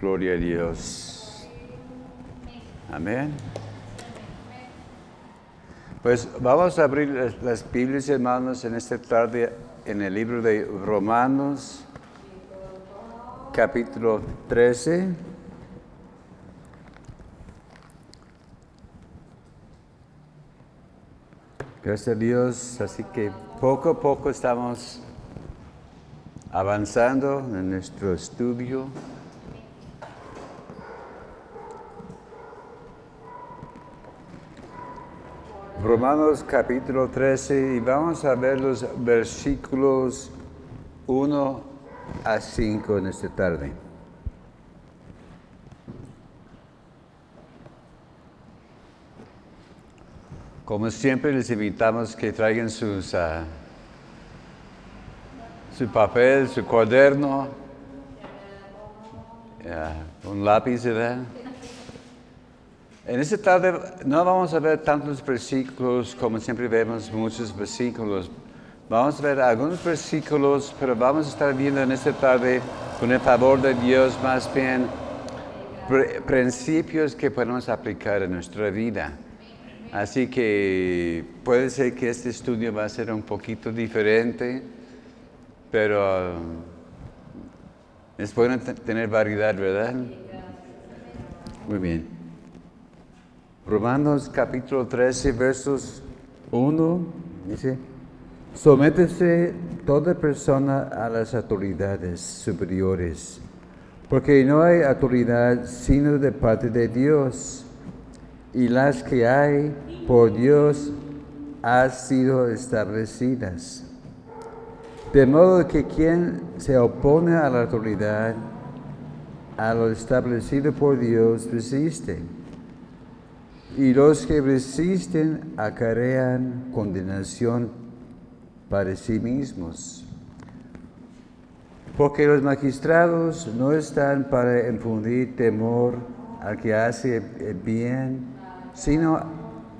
Gloria a Dios. Amén. Pues vamos a abrir las, Biblias, hermanos, en esta tarde en el libro de Romanos, capítulo 13. Gracias a Dios, así que poco a poco estamos avanzando en nuestro estudio. Romanos capítulo 13 y vamos a ver los versículos 1 a 5 en esta tarde. Como siempre les invitamos que traigan sus, ah, su papel, su cuaderno, un lápiz, ¿verdad? En esta tarde no vamos a ver tantos versículos como siempre vemos muchos versículos. Vamos a ver algunos versículos, pero vamos a estar viendo en esta tarde, con el favor de Dios, más bien pr- principios que podemos aplicar en nuestra vida. Así que puede ser que este estudio va a ser un poquito diferente, pero uh, es bueno te- tener variedad, ¿verdad? Muy bien. Romanos capítulo 13, versos 1, dice, sométese toda persona a las autoridades superiores, porque no hay autoridad sino de parte de Dios, y las que hay por Dios han sido establecidas. De modo que quien se opone a la autoridad, a lo establecido por Dios, resiste y los que resisten acarrean condenación para sí mismos. Porque los magistrados no están para infundir temor al que hace bien, sino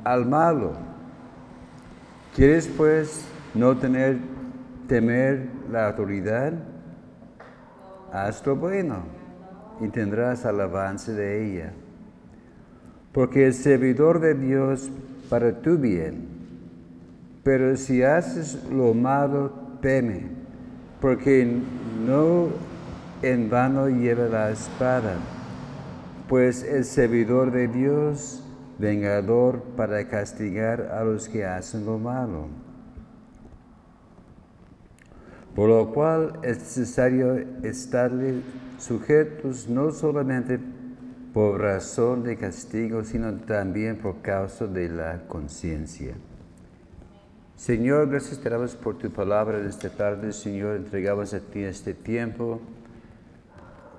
al malo. ¿Quieres pues no tener temer la autoridad? Haz lo bueno y tendrás alabanza de ella porque el servidor de Dios para tu bien. Pero si haces lo malo, teme, porque no en vano lleva la espada, pues el servidor de Dios, vengador para castigar a los que hacen lo malo. Por lo cual es necesario estarle sujetos no solamente por razón de castigo, sino también por causa de la conciencia. Señor, gracias te damos por tu palabra en esta tarde, Señor, entregamos a ti este tiempo.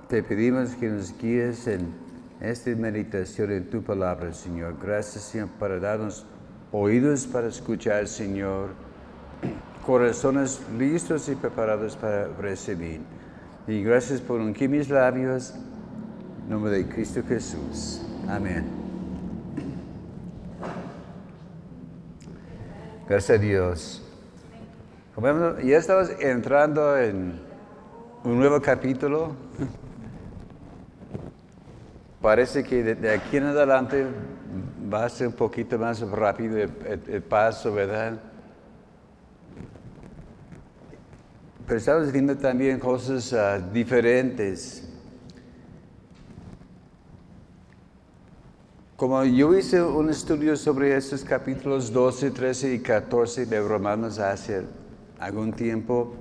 Te pedimos que nos guíes en esta meditación en tu palabra, Señor. Gracias, Señor, para darnos oídos para escuchar, Señor, corazones listos y preparados para recibir. Y gracias por ungir mis labios nombre de Cristo Jesús. Amén. Gracias a Dios. Ya estamos entrando en un nuevo capítulo. Parece que de, aquí en adelante va a ser un poquito más rápido el paso, ¿verdad? Pero estamos viendo también cosas ah, diferentes. Como yo hice un estudio sobre estos capítulos 12, 13 y 14 de Romanos hace algún tiempo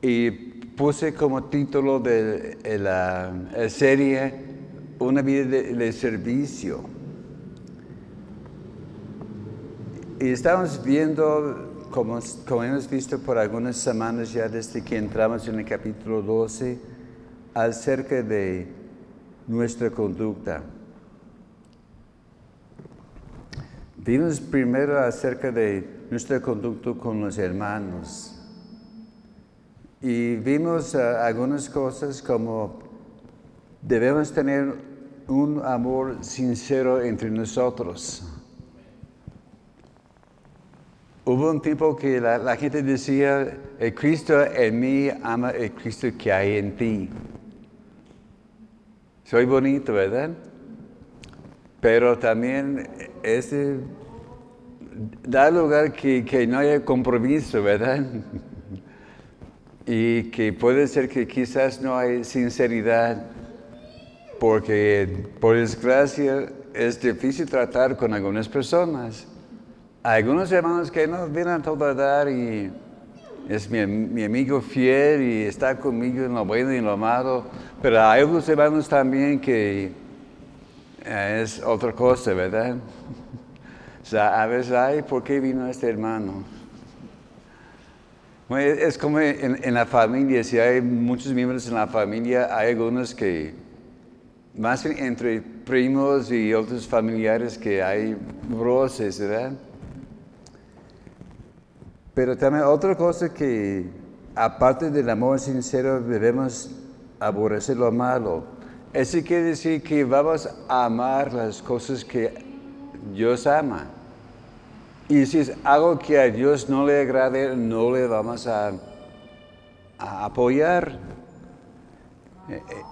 y puse como título de la serie Una vida de, de servicio. Y estamos viendo, como, como hemos visto por algunas semanas ya desde que entramos en el capítulo 12, acerca de nuestra conducta. Vimos primero acerca de nuestra conducta con los hermanos. Y vimos ah, algunas cosas como debemos tener un amor sincero entre nosotros. Hubo un tiempo que la, la gente decía, el Cristo en mí ama el Cristo que hay en ti. Soy bonito, ¿verdad? Pero también ese da lugar que, que no haya compromiso, ¿verdad? y que puede ser que quizás no hay sinceridad, porque por desgracia es difícil tratar con algunas personas. Hay algunos hermanos que no vienen a todo dar y es mi, mi, amigo fiel y está conmigo en lo bueno y en lo malo, pero hay otros hermanos también que eh, es otra cosa, ¿verdad? Sea, a veces, ay, ¿por qué vino este hermano? es como en, en, la familia, si hay muchos miembros en la familia, hay algunos que, más entre primos y otros familiares, que hay roces, ¿verdad? Pero también otra cosa que, aparte del amor sincero, debemos aborrecer lo malo. Eso quiere decir que vamos a amar las cosas que Dios ama. Y si es algo que a Dios no le agrade, no le vamos a, apoyar.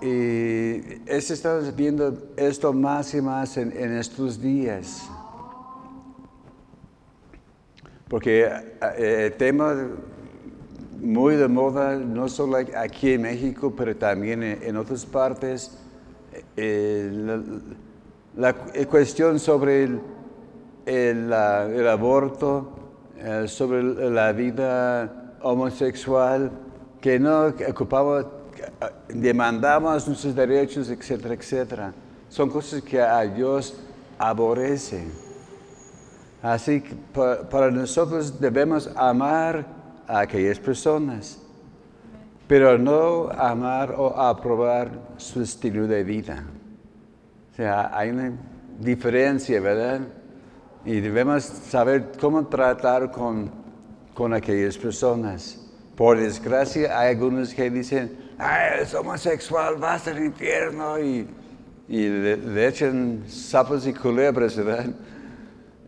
Y estamos viendo esto más y más en estos días. Porque eh, el tema muy de moda, no solo aquí en México, pero también en, otras partes, eh, la, cuestión sobre el, el, aborto, eh, sobre la vida homosexual, que no ocupamos, demandamos nuestros derechos, etcétera, etcétera. Son cosas que a Dios aborrece. Así que para nosotros debemos amar a aquellas personas, pero no amar o aprobar su estilo de vida. O sea, hay una diferencia, ¿verdad? Y debemos saber cómo tratar con, con aquellas personas. Por desgracia, hay algunos que dicen, Ay, es homosexual, vas al infierno, y, y le, le echan sapos y culebras, ¿verdad?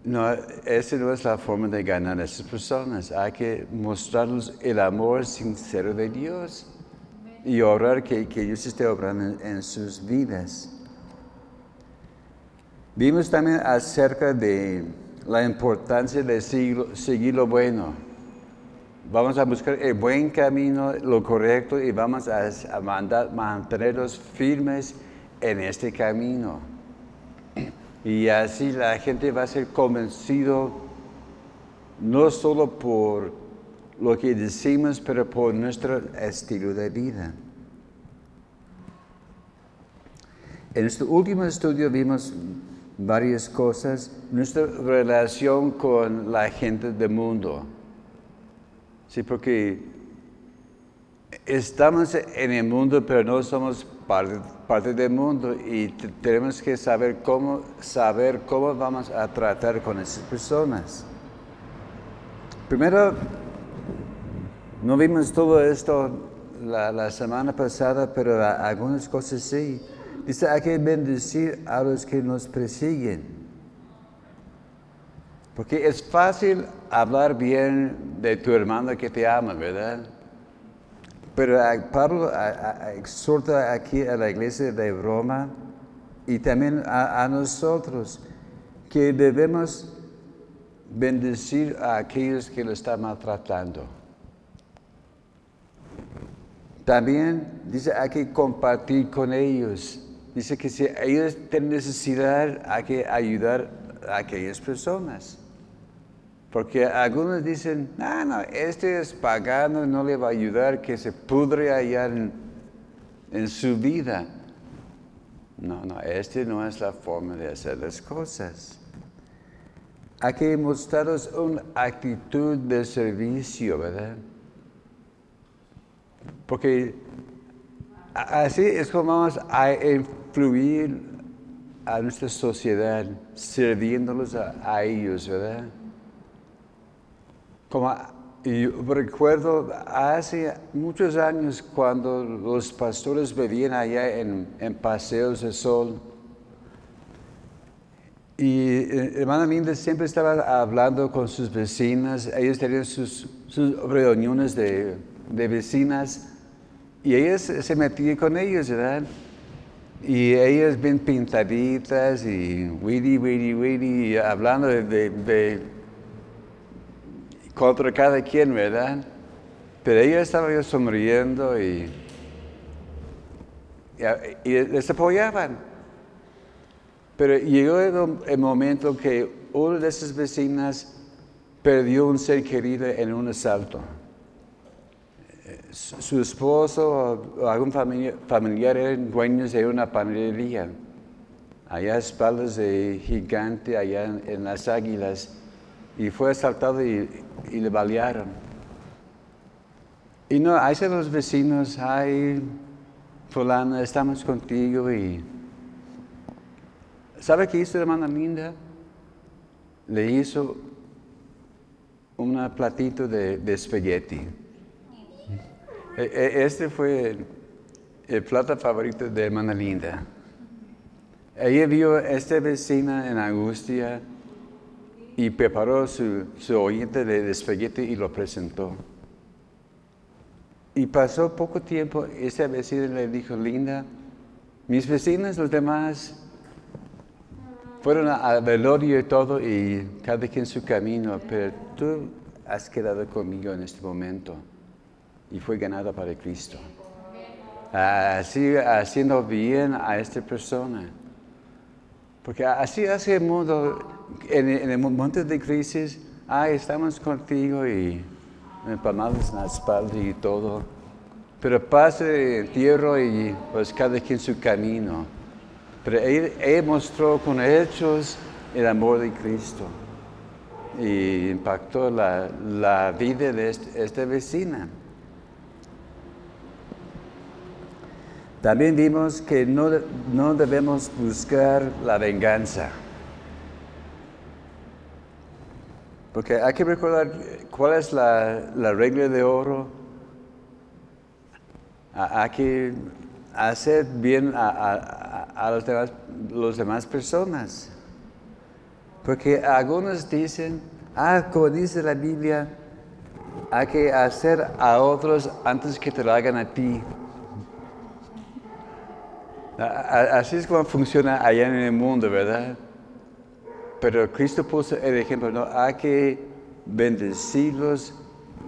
No, esa no es la forma de ganar a esas personas. Hay que mostrarles el amor sincero de Dios y orar que, Dios esté obrando en, sus vidas. Vimos también acerca de la importancia de seguir, lo bueno. Vamos a buscar el buen camino, lo correcto, y vamos a, a mantenerlos firmes en este camino. Y así la gente va a ser convencido no solo por lo que decimos, pero por nuestro estilo de vida. En este último estudio vimos varias cosas, nuestra relación con la gente del mundo. Sí, porque estamos en el mundo, pero no somos parte, del mundo y tenemos que saber cómo, saber cómo vamos a tratar con esas personas. Primero, no vimos todo esto la, semana pasada, pero algunas cosas sí. Dice, hay que bendecir a los que nos persiguen. Porque es fácil hablar bien de tu hermano que te ama, ¿verdad? Pero Pablo exhorta aquí a la iglesia de Roma y también a, nosotros que debemos bendecir a aquellos que lo están maltratando. También dice hay que compartir con ellos. Dice que si ellos tienen necesidad hay que ayudar a aquellas personas. Porque algunos dicen, no, no, este es pagano, no le va a ayudar, que se pudre allá en, su vida. No, no, este no es la forma de hacer las cosas. Hay que mostraros una actitud de servicio, ¿verdad? Porque así es como vamos a influir a nuestra sociedad, sirviéndolos a ellos, ¿verdad? Como, y recuerdo hace muchos años cuando los pastores vivían allá en, Paseos de Sol. Y eh, hermana Minda siempre estaba hablando con sus vecinas, ellos tenían sus, reuniones de, vecinas y ella se metía con ellos, ¿verdad? Y ellas bien pintaditas y witty, witty, witty, hablando de, de, contra cada quien, ¿verdad? Pero ella estaba sonriendo y, y, les apoyaban. Pero llegó el, momento que una de esas vecinas perdió un ser querido en un asalto. Su esposo o algún familiar, eran dueños de una panadería, allá a espaldas de gigante, allá en, las águilas, y fue asaltado y, le balearon. Y no, ahí se los vecinos, ay, fulana, estamos contigo y... ¿Sabe qué hizo la hermana Linda? Le hizo un platito de, de espagueti. E, e, este fue el, plato favorito de hermana Linda. Ella vio a esta vecina en angustia y preparó su, su oyente de espagueti y lo presentó. Y pasó poco tiempo, esa vecina le dijo, Linda, mis vecinos, los demás, fueron al velorio y todo y cada quien su camino, pero tú has quedado conmigo en este momento y fue ganada para Cristo. Así, haciendo bien a esta persona. Porque así hace el mundo, en, el momento de crisis, ah, estamos contigo y palmadas en la espalda y todo. Pero pase el tierra y pues cada quien su camino. Pero él, mostró con hechos el amor de Cristo y impactó la, vida de esta vecina. También vimos que no, no debemos buscar la venganza. Porque hay que recordar cuál es la, regla de oro. Hay que hacer bien a, los, demás, los demás personas. Porque algunos dicen, ah, como dice la Biblia, hay que hacer a otros antes que te lo hagan a ti. Así es como funciona allá en el mundo, ¿verdad? Pero Cristo puso el ejemplo, ¿no? Hay que bendecirlos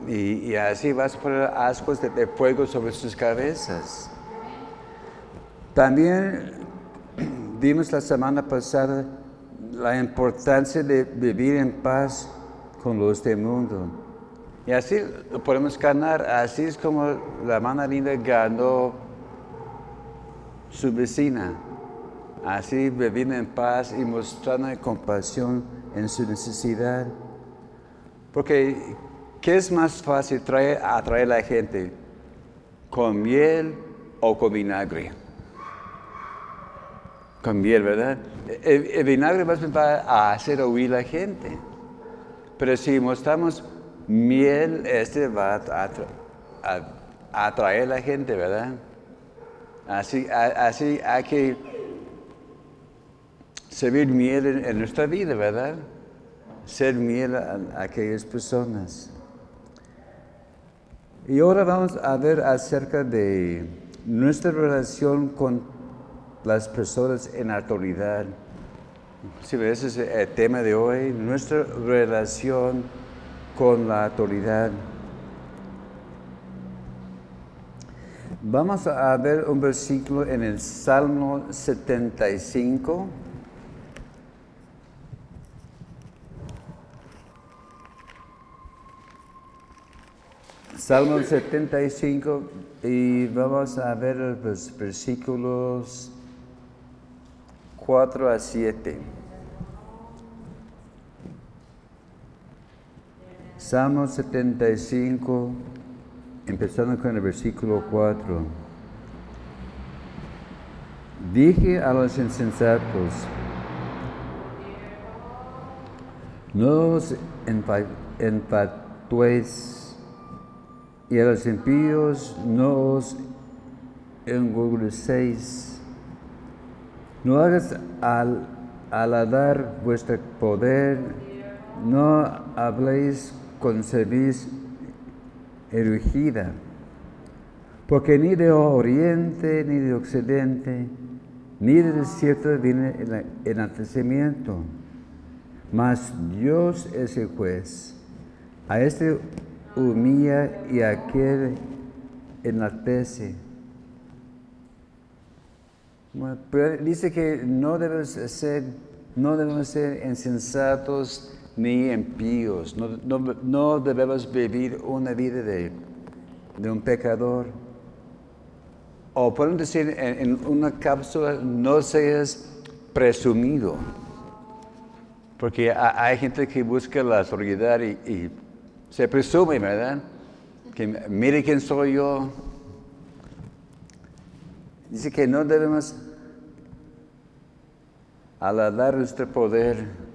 y, así vas a poner ascuas de, fuego sobre sus cabezas. También vimos la semana pasada la importancia de vivir en paz con los del mundo. Y así lo podemos ganar, así es como la hermana linda ganó su vecina, así viviendo en paz y mostrando compasión en su necesidad. Porque, ¿qué es más fácil traer, atraer a la gente? ¿Con miel o con vinagre? Con miel, ¿verdad? El, vinagre más va a hacer oír a la gente. Pero si mostramos miel, este va a atraer a la gente, ¿verdad? Así, así hay que servir miel en, nuestra vida, ¿verdad? Ser miel a, aquellas personas. Y ahora vamos a ver acerca de nuestra relación con las personas en autoridad. Si ese es el tema de hoy, nuestra relación con la autoridad. Vamos a ver un versículo en el Salmo 75. Salmo 75 y vamos a ver los versículos 4 a 7. Salmo 75 empezando con el versículo 4. Dije a los insensatos, no os enfatuéis, y a los impíos no os engurgecéis. No hagas al aladar vuestro poder, no habléis con servicio erugida, porque ni de oriente ni de occidente ni del desierto viene el enaltecimiento, mas Dios es el juez. A este humilla y a aquel enaltece. Pero dice que no debemos ser, no debemos ser insensatos ni impíos. No, debemos vivir una vida de, de un pecador. O podemos decir en, una cápsula, no seas presumido. Porque hay gente que busca la autoridad y, se presume, ¿verdad? Que mire quién soy yo. Dice que no debemos aladar nuestro poder.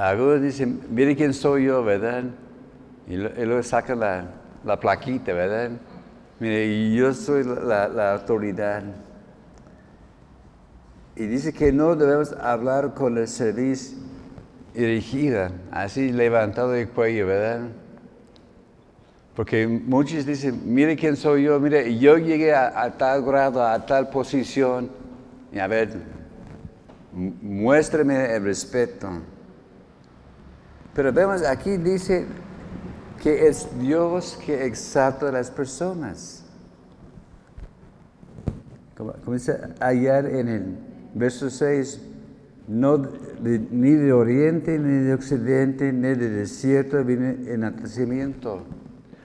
Algunos dicen, mire quién soy yo, ¿verdad? Y, luego saca la, la plaquita, ¿verdad? Mire, yo soy la, autoridad. Y dice que no debemos hablar con el servicio erigida, así levantado el cuello, ¿verdad? Porque muchos dicen, mire quién soy yo, mire, yo llegué a, tal grado, a tal posición. Y a ver, muéstrame el respeto. Pero vemos aquí dice, que es Dios que exalta a las personas. Como, dice ayer en el verso 6, no ni de oriente, ni de occidente, ni de desierto viene el nacimiento.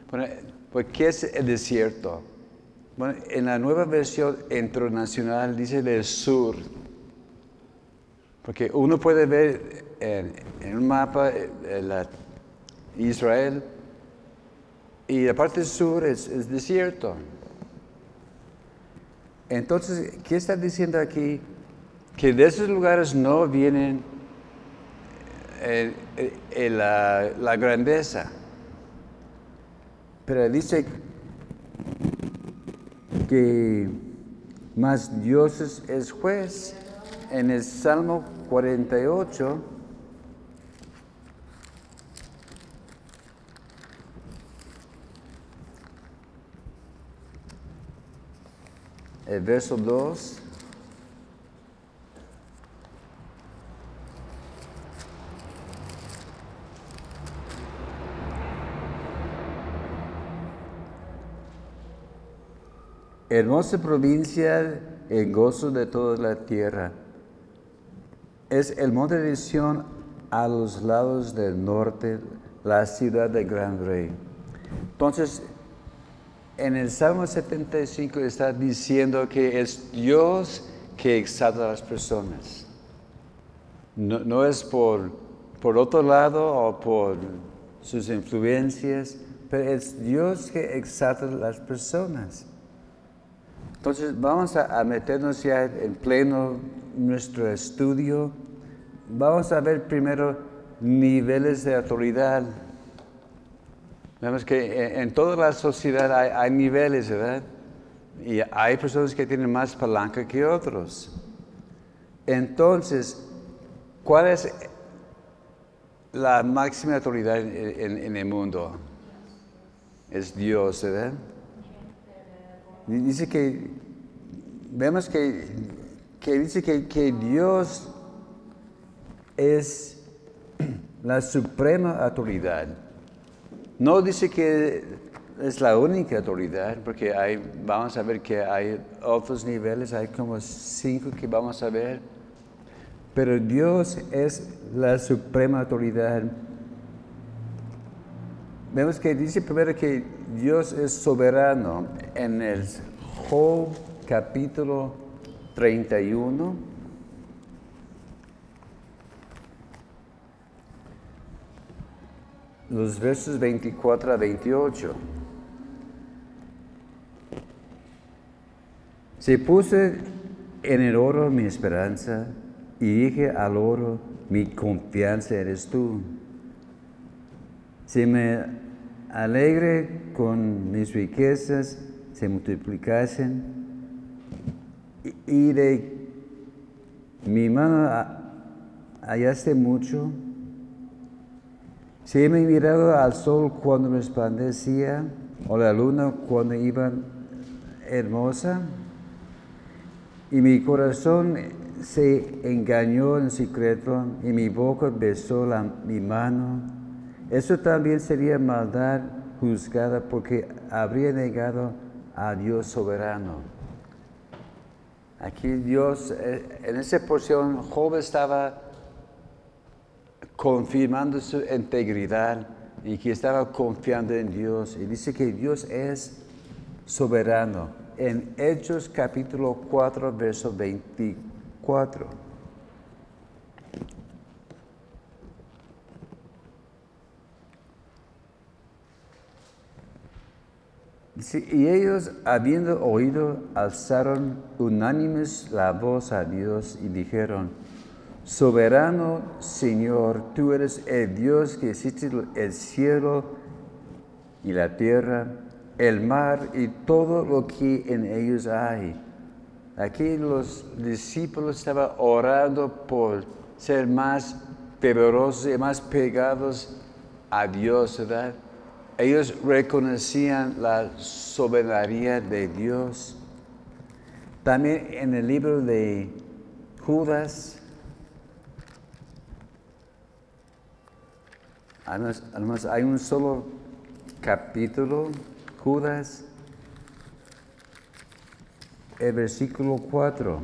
Bueno, pues, ¿qué es el desierto? Bueno, en la nueva versión internacional dice del sur. Porque uno puede ver en, un mapa eh, la Israel y la parte sur es, desierto. Entonces, ¿qué está diciendo aquí? Que de esos lugares no vienen eh, eh, la, grandeza. Pero dice que más Dios es juez. En el Salmo 48 el verso 2. Hermosa provincia, el gozo de toda la tierra. Es el monte de Sion a los lados del norte, la ciudad del gran rey. Entonces, en el Salmo 75 está diciendo que es Dios que exalta a las personas. No, es por, por otro lado o por sus influencias, pero es Dios que exalta a las personas. Entonces vamos a, a meternos ya en pleno nuestro estudio. Vamos a ver primero niveles de autoridad Vemos que en toda la sociedad hay, niveles, ¿verdad? Y hay personas que tienen más palanca que otros. Entonces, ¿cuál es la máxima autoridad en, el mundo? Es Dios, ¿verdad? Dice que, vemos que, que dice que, que Dios es la suprema autoridad. No dice que es la única autoridad, porque vamos a ver que hay otros niveles, hay como cinco que vamos a ver. Pero Dios es la suprema autoridad. Vemos que dice primero que Dios es soberano en el Job capítulo 31. Los versos 24 a 28. Se puse en el oro mi esperanza y dije al oro, mi confianza eres tú. Si me alegre con mis riquezas, se multiplicasen y de mi mano hallaste mucho, si me mirado al sol cuando resplandecía, o la luna cuando iba hermosa, y mi corazón se engañó en secreto y mi boca besó la, mi mano, eso también sería maldad juzgada porque habría negado a Dios soberano. Aquí Dios, eh, en esa porción, Job estaba confirmando su integridad y que estaba confiando en Dios. Y dice que Dios es soberano. En Hechos capítulo 4, verso 24. y ellos, habiendo oído, alzaron unánimes la voz a Dios y dijeron, Soberano Señor, tú eres el Dios que hiciste el cielo y la tierra, el mar y todo lo que en ellos hay. Aquí los discípulos estaban orando por ser más fervorosos y más pegados a Dios, ¿verdad? Ellos reconocían la soberanía de Dios. También en el libro de Judas, además, hay un solo capítulo, Judas, el versículo 4.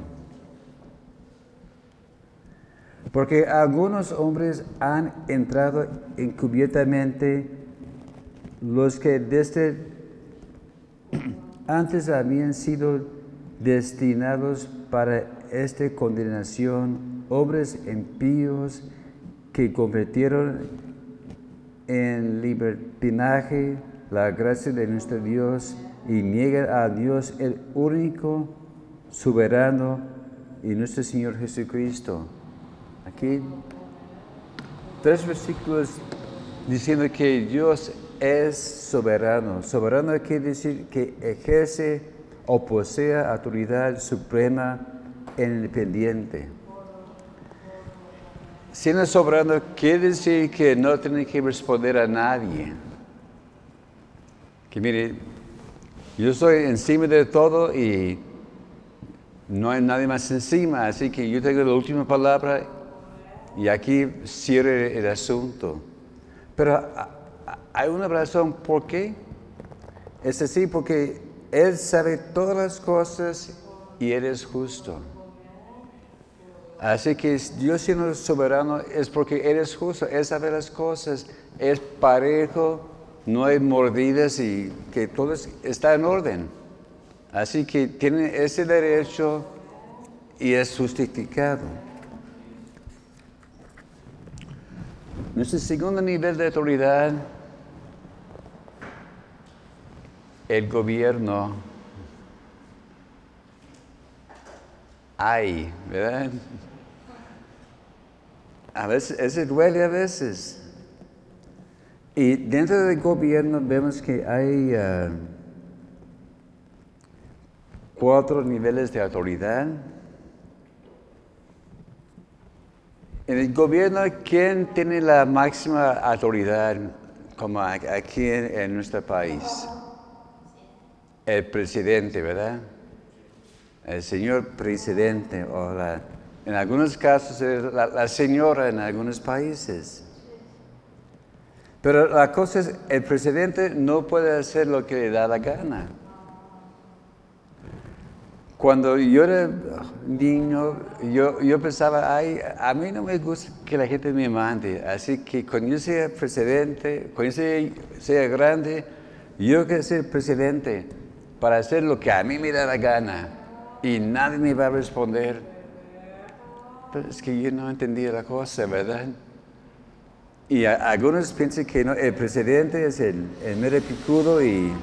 Porque algunos hombres han entrado encubiertamente los que desde antes habían sido destinados para esta condenación, hombres impíos que convirtieron en libertinaje la gracia de nuestro Dios y niegan a Dios el único soberano y nuestro Señor Jesucristo. Aquí tres versículos diciendo que Dios es soberano. Soberano quiere decir que ejerce o posee autoridad suprema e independiente. Siendo soberano quiere decir que no tiene que responder a nadie. Que mire, yo estoy encima de todo y no hay nadie más encima, así que yo tengo la última palabra y aquí cierre el asunto. Pero hay una razón por qué. Es así porque Él sabe todas las cosas y Él es justo. Así que Dios siendo soberano es porque Él es justo, Él sabe las cosas, es parejo, no hay mordidas y que todo está en orden. Así que tiene ese derecho y es justificado. Nuestro segundo nivel de autoridad el gobierno hay, ¿verdad? A veces, ese duele a veces. Y dentro del gobierno vemos que hay ah, cuatro niveles de autoridad. En el gobierno, ¿quién tiene la máxima autoridad como aquí en nuestro país? el presidente, ¿verdad? El señor presidente, o en algunos casos la, la señora en algunos países. Pero la cosa es, el presidente no puede hacer lo que le da la gana. Cuando yo era niño, yo, yo pensaba, ay, a mí no me gusta que la gente me mande, así que cuando yo sea presidente, cuando yo sea, sea grande, yo quiero ser presidente para hacer lo que a mí me da la gana y nadie me va a responder. Pero es que yo no entendía la cosa, ¿verdad? Y algunos piensan que el presidente es el, el mero picudo y,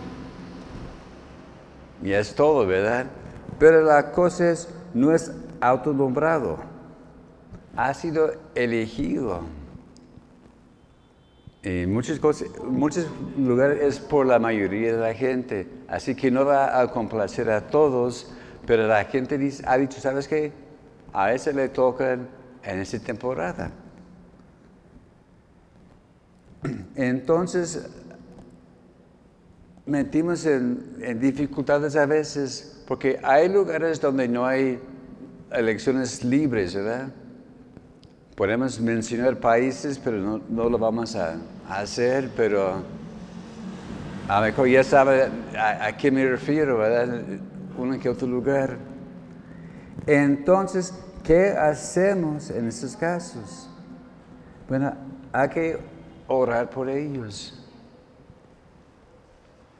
y es todo, ¿verdad? Pero la cosa es, no es autonombrado, ha sido elegido. En muchas cosas, muchos lugares es por la mayoría de la gente, así que no va a complacer a todos, pero la gente ha dicho, ¿sabes qué? A ese le toca en esta temporada. Entonces, metimos en, dificultades a veces porque hay lugares donde no hay elecciones libres, ¿verdad? Podemos mencionar países, pero no, lo vamos a, hacer, pero a lo mejor ya sabe a, a qué me refiero, ¿verdad? Uno que otro lugar. Entonces, ¿qué hacemos en estos casos? Bueno, hay que orar por ellos.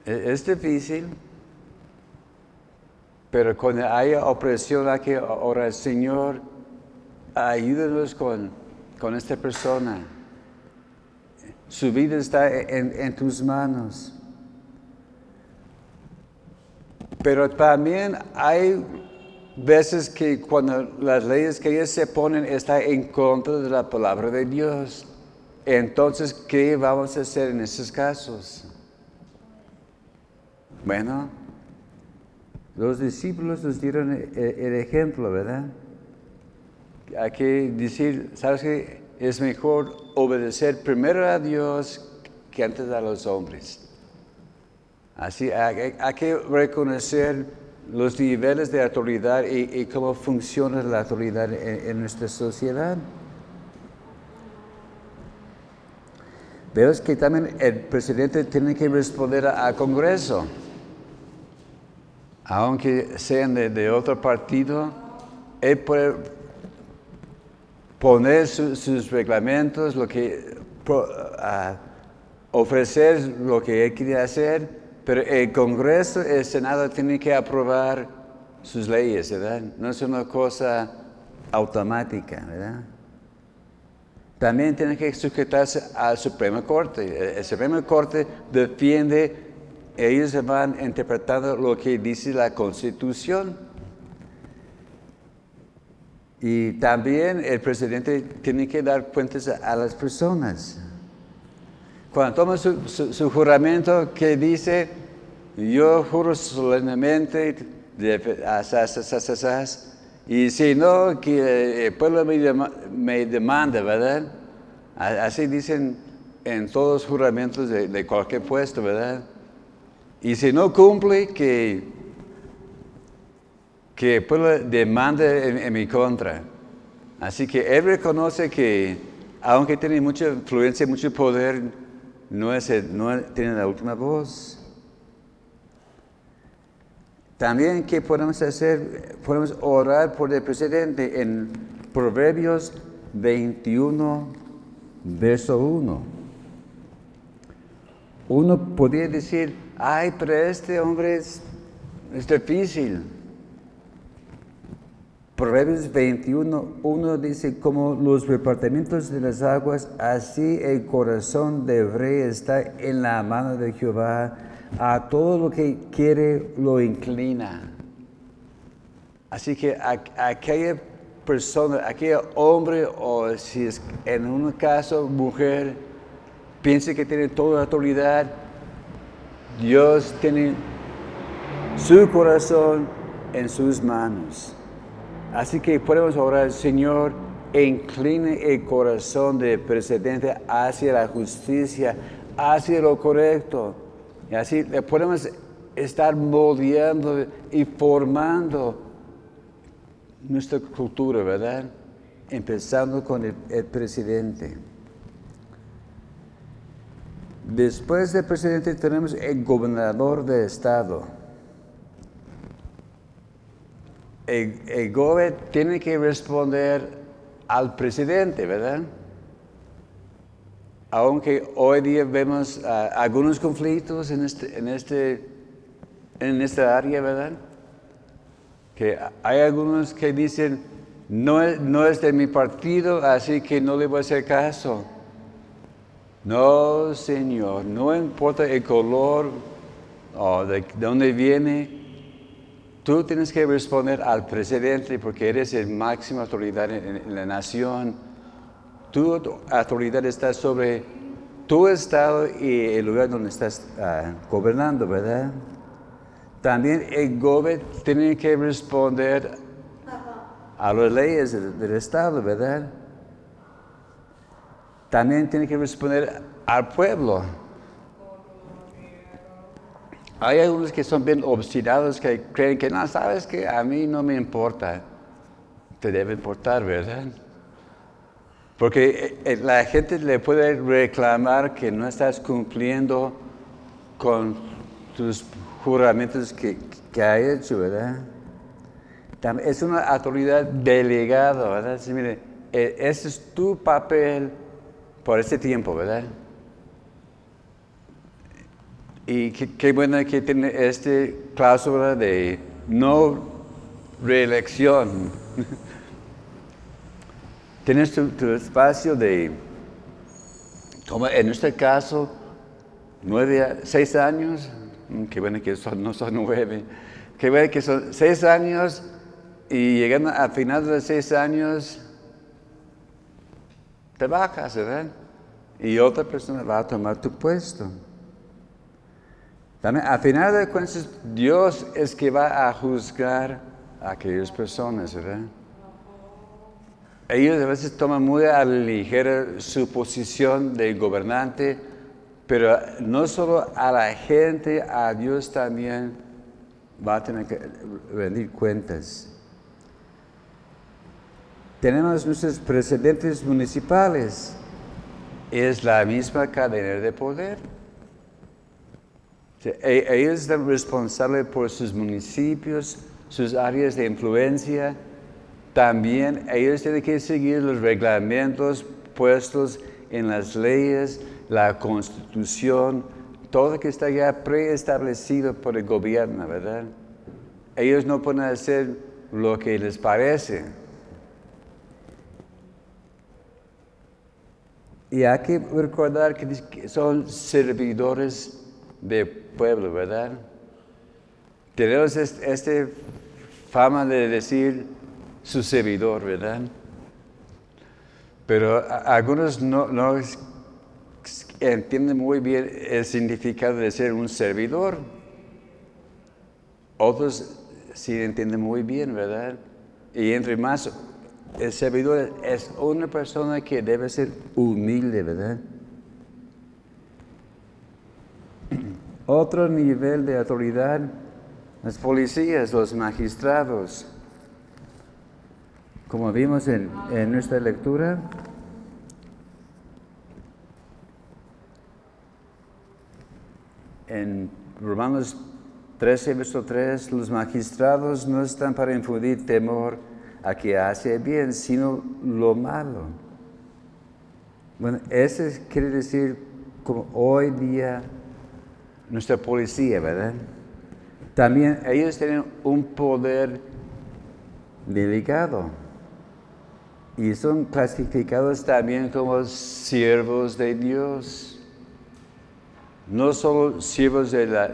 E, es difícil, pero cuando haya opresión hay que orar, Señor, ayúdanos con, con esta persona. Su vida está en, tus manos. Pero también hay veces que cuando las leyes que ellos se ponen están en contra de la palabra de Dios. Entonces, ¿qué vamos a hacer en esos casos? Bueno, los discípulos nos dieron el, ejemplo, ¿verdad? Hay que decir, ¿sabes qué? Es mejor obedecer primero a Dios que antes a los hombres. Así hay, que reconocer los niveles de autoridad y, cómo funciona la autoridad en, nuestra sociedad. Veo que también el presidente tiene que responder al Congreso aunque sean de, otro partido, él puede poner sus reglamentos, lo que, ofrecer lo que él quiere hacer, pero el Congreso, el Senado tiene que aprobar sus leyes, ¿verdad? No es una cosa automática, ¿verdad? También tiene que sujetarse al Supremo Corte. El Supremo Corte defiende ellos van interpretando lo que dice la Constitución. Y también el presidente tiene que dar cuentas a, las personas. Cuando toma su, juramento que dice, yo juro solemnemente, y si no, que el pueblo me, demanda, ¿verdad? Así dicen en todos los juramentos de, cualquier puesto, ¿verdad? Y si no cumple, que, que pueblo demande en, mi contra. Así que él reconoce que, aunque tiene mucha influencia, mucho poder, no, es no tiene la última voz. También, ¿qué podemos hacer? Podemos orar por el presidente en Proverbios 21, verso 1. Uno podría decir, ay, pero este hombre es, difícil. Proverbios 21, 1 dice, como los repartimientos de las aguas, así el corazón de rey está en la mano de Jehová, a todo lo que quiere lo inclina. Así que aquella persona, aquel hombre, o si es en un caso mujer, piense que tiene toda la autoridad, Dios tiene su corazón en sus manos. Así que podemos orar, Señor, incline el corazón del presidente hacia la justicia, hacia lo correcto. Y así podemos estar moldeando y formando nuestra cultura, ¿verdad? Empezando con el presidente. Después del presidente tenemos el gobernador de estado. El, el gobernador tiene que responder al presidente, ¿verdad? Aunque hoy día vemos ah, algunos conflictos en, este, en, este, en esta área, ¿verdad? Que hay algunos que dicen, no, no es de mi partido, así que no le voy a hacer caso. No, Señor, no importa el color o de dónde viene, tú tienes que responder al presidente porque eres el máximo autoridad en, la nación. Tu autoridad está sobre tu estado y el lugar donde estás ah, gobernando, ¿verdad? También el gobierno tiene que responder a las leyes del estado, ¿verdad? también tiene que responder al pueblo. Hay algunos que son bien obstinados, que creen que no, sabes que a mí no me importa. Te debe importar, ¿verdad? Porque eh, eh, la gente le puede reclamar que no estás cumpliendo con tus juramentos que, que ha hecho, ¿verdad? Es una autoridad delegada, ¿verdad? Sí, mire, e, ese es tu papel por este tiempo, ¿verdad? Y qué, bueno que tiene esta cláusula de no reelección. Tienes tu, espacio de, en este caso, nueve, seis años, mm, qué bueno que son, no son nueve, qué bueno que son seis años y llegando a final de seis años, te bajas, ¿verdad? Y otra persona va a tomar tu puesto. También, a final de cuentas, Dios es que va a juzgar a aquellas personas, ¿verdad? Ellos a veces toman muy a la ligera su posición de gobernante, pero no solo a la gente, a Dios también va a tener que rendir cuentas. Tenemos nuestros presidentes municipales. Es la misma cadena de poder. E, ellos son responsables por sus municipios, sus áreas de influencia. También ellos tienen que seguir los reglamentos puestos en las leyes, la constitución, todo que está ya preestablecido por el gobierno, ¿verdad? Ellos no pueden hacer lo que les parece. Y hay que recordar que son servidores de pueblo, ¿verdad? Tenemos esta fama de decir su servidor, ¿verdad? Pero algunos no, no entienden muy bien el significado de ser un servidor. Otros sí entienden muy bien, ¿verdad? Y entre más, el servidor es una persona que debe ser humilde, ¿verdad? Otro nivel de autoridad, las policías, los magistrados. Como vimos en, nuestra lectura, en Romanos 13, verso 3, los magistrados no están para infundir temor a que hace bien, sino lo malo. Bueno, eso quiere decir como hoy día nuestra policía, ¿verdad? También ellos tienen un poder delicado y son clasificados también como siervos de Dios. No solo siervos de la,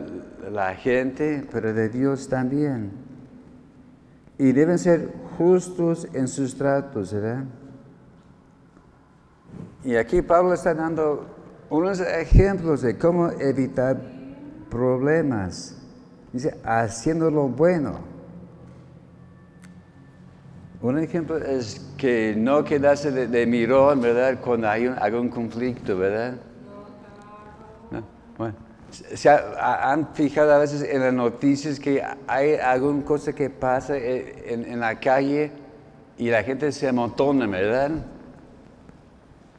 la gente, pero de Dios también. Y deben ser justos en sus tratos, ¿verdad? Y aquí Pablo está dando unos ejemplos de cómo evitar problemas. Dice, haciendo lo bueno. Un ejemplo es que no quedarse de, mirón, ¿verdad? Cuando hay algún conflicto, ¿verdad? Bueno, se han fijado a veces en las noticias que hay alguna cosa que pasa eh, en, en la calle y la gente se amontona, ¿verdad?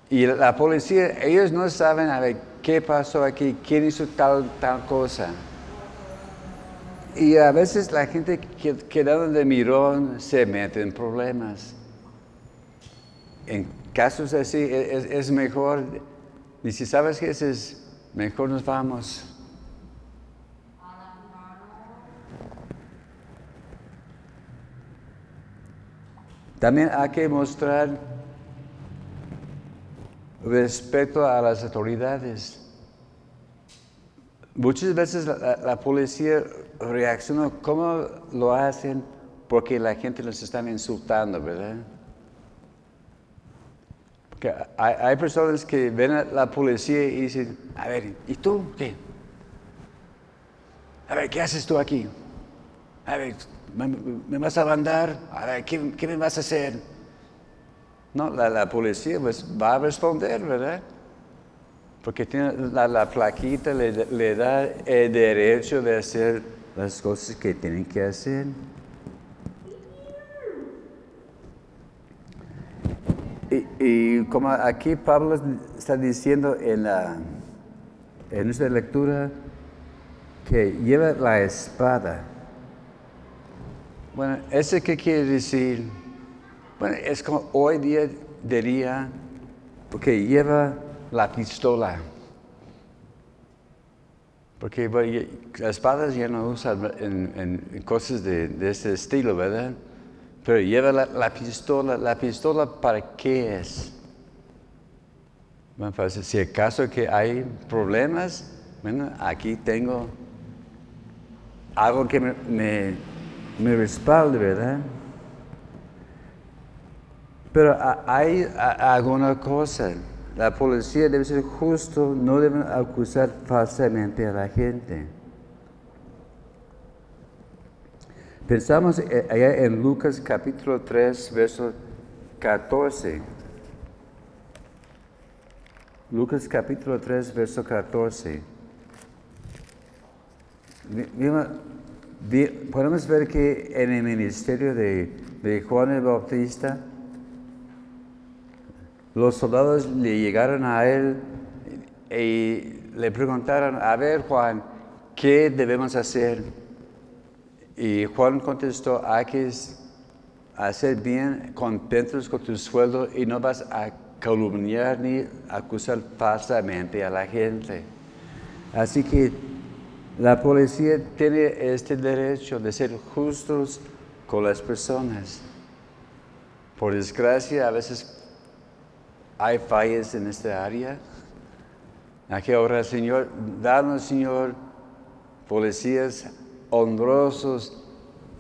Y la policía, ellos no saben a ver qué pasó aquí, quién hizo tal, tal cosa. Y a veces la gente que quedando de mirón se mete en problemas. En casos así e, es, mejor, y si sabes que es mejor nos vamos. También hay que mostrar respeto a las autoridades. Muchas veces la, policía reacciona como lo hacen porque la gente los está insultando, ¿verdad? hay, personas que ven a la policía y dicen, a ver, ¿y tú qué? A ver, ¿qué haces tú aquí? A ver, ¿me, vas a mandar? A ver, ¿qué, ¿qué me vas a hacer? No, la, policía pues, va a responder, ¿verdad? Porque tiene la, la plaquita le, le da el derecho de hacer las cosas que tienen que hacer. Y, y como aquí Pablo está diciendo en, la, en nuestra lectura que lleva la espada. Bueno, ¿eso qué quiere decir? Bueno, es como hoy día diría, porque lleva la pistola. Porque las espadas ya no usan cosas de, de este estilo, ¿verdad? Pero lleva la, pistola. ¿La pistola para qué es? Bueno, si acaso que hay problemas, bueno, aquí tengo algo que me, me, respalde, ¿verdad? Pero hay alguna cosa. La policía debe ser justo, no deben acusar falsamente a la gente. Pensamos eh, allá en Lucas capítulo 3, verso 14. Lucas capítulo 3, verso 14. Podemos ver que en el ministerio de, de Juan el Bautista, los soldados le llegaron a él y le preguntaron, a ver Juan, ¿qué debemos hacer? Y Juan contestó, hay que hacer bien, contentos con tu sueldo y no vas a calumniar ni acusar falsamente a la gente. Así que la policía tiene este derecho de ser justos con las personas. Por desgracia, a veces hay fallas en esta área. Aquí ahora, Señor, danos, Señor, policías honrosos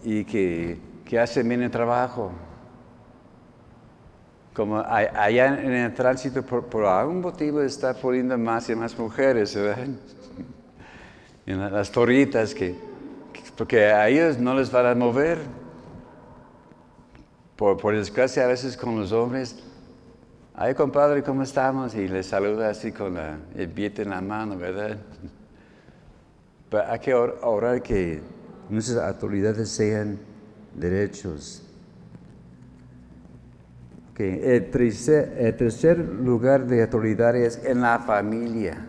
y que, que hacen bien el trabajo. Como allá en el tránsito, por, algún motivo está poniendo más y más mujeres, ¿verdad? En las torritas, que, porque a ellos no les van a mover. Por, por desgracia, a veces con los hombres, ay compadre, ¿cómo estamos? Y les saluda así con la, el billete en la mano, ¿verdad? Pero hay que orar que nuestras autoridades sean derechos. El, tercer, lugar de autoridad es en la familia.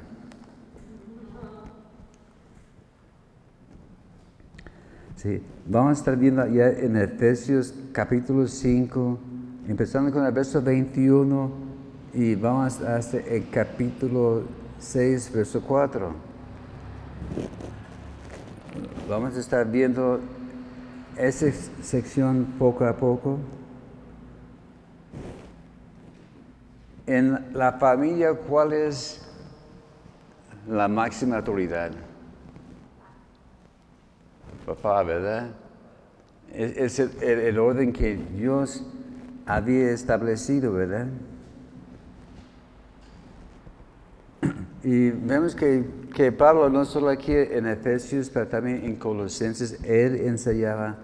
Sí, vamos a estar viendo ya en Efesios capítulo 5, empezando con el verso 21 y vamos hasta el capítulo 6, verso 4 vamos a estar viendo esa sección poco a poco. En la familia, ¿cuál es la máxima autoridad? Papá, ¿verdad? Es, el orden que Dios había establecido, ¿verdad? Y vemos que, que, Pablo, no solo aquí en Efesios, pero también en Colosenses, él enseñaba,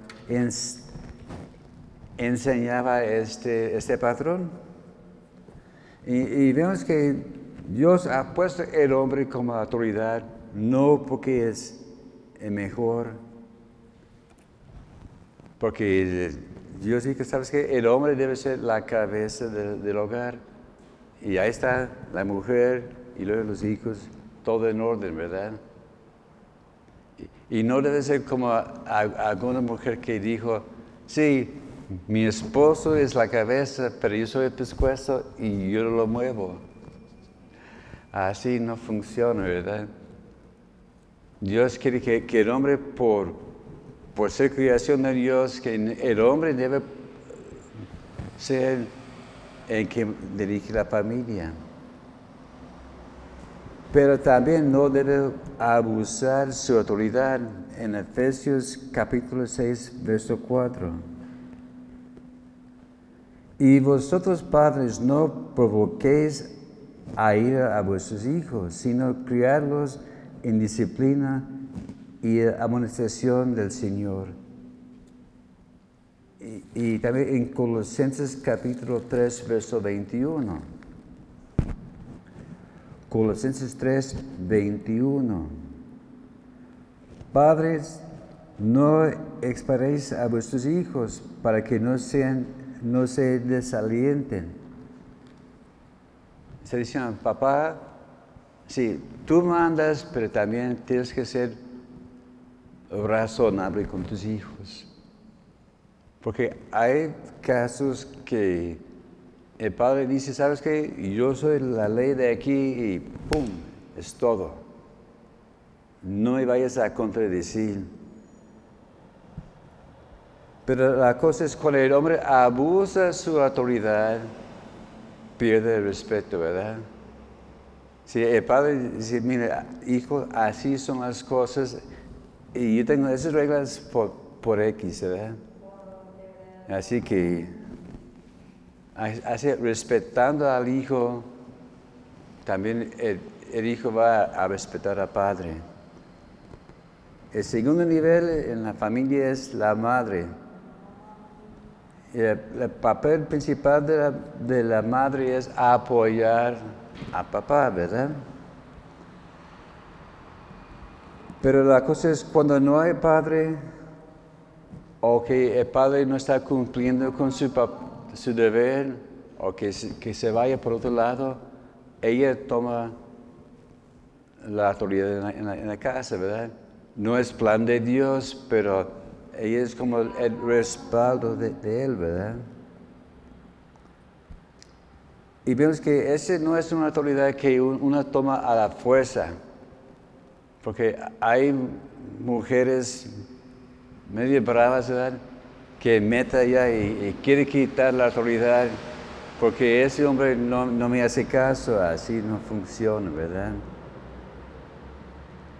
enseñaba este, este patrón. Y, vemos que Dios ha puesto el hombre como autoridad, no porque es el mejor, porque Dios dice, ¿sabes que El hombre debe ser la cabeza del hogar. Y ahí está la mujer, y luego los hijos, todo en orden, ¿verdad? Y, no debe ser como alguna mujer que dijo, sí, mi esposo es la cabeza, pero yo soy el pescuezo y yo lo muevo. Así no funciona, ¿verdad? Dios quiere que, que el hombre, por, por ser creación de Dios, que el hombre debe ser el que dirige la familia pero también no debe abusar su autoridad en Efesios capítulo 6, verso 4. Y vosotros padres no provoquéis a ir a vuestros hijos, sino criarlos en disciplina y amonestación del Señor. Y, también en Colosenses capítulo 3, verso 21. Colosenses 3, 21. Padres, no exparéis a vuestros hijos para que no, sean, no se desalienten. Se dice, papá, sí, tú mandas, pero también tienes que ser razonable con tus hijos. Porque hay casos que el padre dice, ¿sabes qué? Yo soy la ley de aquí y ¡pum! Es todo. No me vayas a contradecir. Pero la cosa es cuando el hombre abusa su autoridad, pierde el respeto, ¿verdad? Si el padre dice, mira, hijo, así son las cosas, y yo tengo esas reglas por, por X, ¿verdad? Así que, respetando al hijo, también el, hijo va a respetar al padre. El segundo nivel en la familia es la madre. El, papel principal de la, de la madre es apoyar a papá, ¿verdad? Pero la cosa es cuando no hay padre, o que el padre no está cumpliendo con su, su deber o que que se vaya por otro lado, ella toma la autoridad en la, casa, ¿verdad? No es plan de Dios, pero ella es como el respaldo de, Él, ¿verdad? Y vemos que esa no es una autoridad que uno toma a la fuerza, porque hay mujeres medio bravas, ¿verdad? Que meta ya y, quiere quitar la autoridad porque ese hombre no, me hace caso, así no funciona, ¿verdad?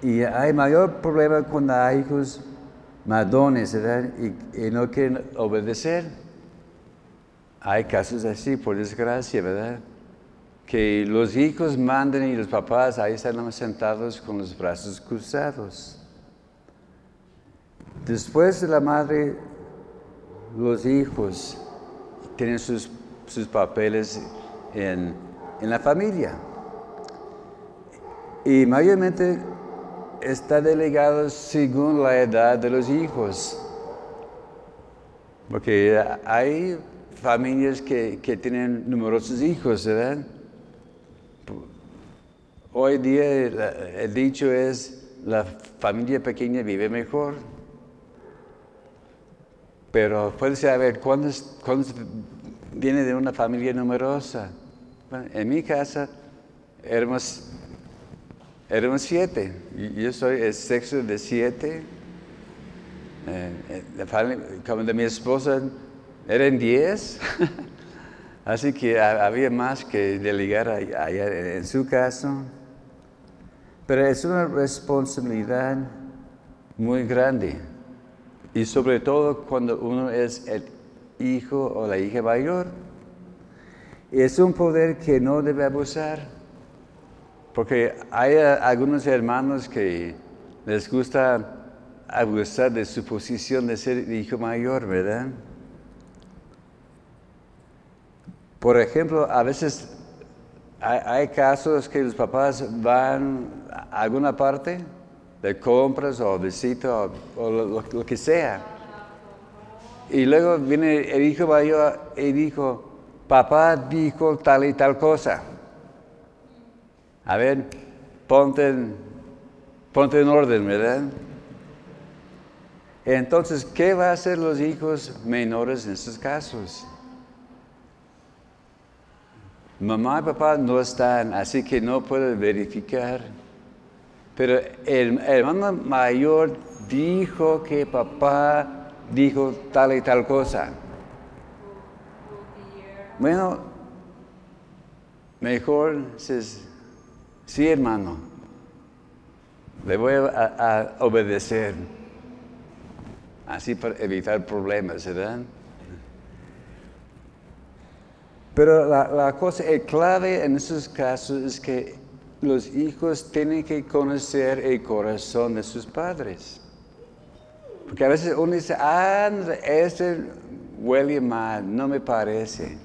Y hay mayor problema cuando hay hijos madones, ¿verdad? Y, y, no quieren obedecer. Hay casos así, por desgracia, ¿verdad? Que los hijos mandan y los papás ahí están sentados con los brazos cruzados. Después de la madre, los hijos tienen sus, papeles en, la familia. Y mayormente está delegado según la edad de los hijos. Porque hay familias que, que tienen numerosos hijos, ¿verdad? Hoy día el dicho es, la familia pequeña vive mejor. Pero puede a ver, ¿cuándo, viene de una familia numerosa? en mi casa éramos, éramos siete. Yo soy el sexo de siete. Eh, eh, como de mi esposa eran diez. Así que había más que delegar allá en su caso. Pero es una responsabilidad muy grande. Y sobre todo cuando uno es el hijo o la hija mayor. Es un poder que no debe abusar. Porque hay algunos hermanos que les gusta abusar de su posición de ser hijo mayor, ¿verdad? Por ejemplo, a veces hay, casos que los papás van a alguna parte de compras o visita o, lo, que sea. Y luego viene el hijo mayor y dijo, papá dijo tal y tal cosa. A ver, ponte ponte en orden, ¿verdad? Entonces, ¿qué va a hacer los hijos menores en estos casos? Mamá y papá no están, así que no pueden verificar pero el hermano mayor dijo que papá dijo tal y tal cosa. Bueno, mejor es, sí hermano, le voy a, obedecer. Así para evitar problemas, ¿verdad? Pero la, la cosa, el clave en esos casos es que los hijos tienen que conocer el corazón de sus padres. Porque a veces uno dice, ah, este huele mal, no me parece.